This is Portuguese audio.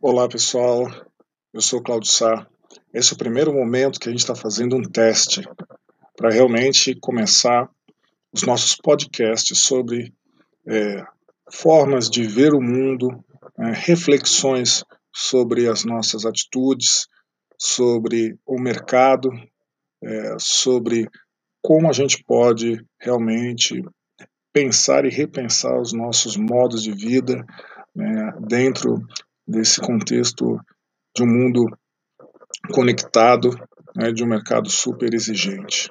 Olá pessoal, eu sou Claudio Sá. Esse é o primeiro momento que a gente está fazendo um teste para realmente começar os nossos podcasts sobre é, formas de ver o mundo, é, reflexões sobre as nossas atitudes, sobre o mercado, é, sobre como a gente pode realmente pensar e repensar os nossos modos de vida né, dentro desse contexto de um mundo conectado, né, de um mercado super exigente.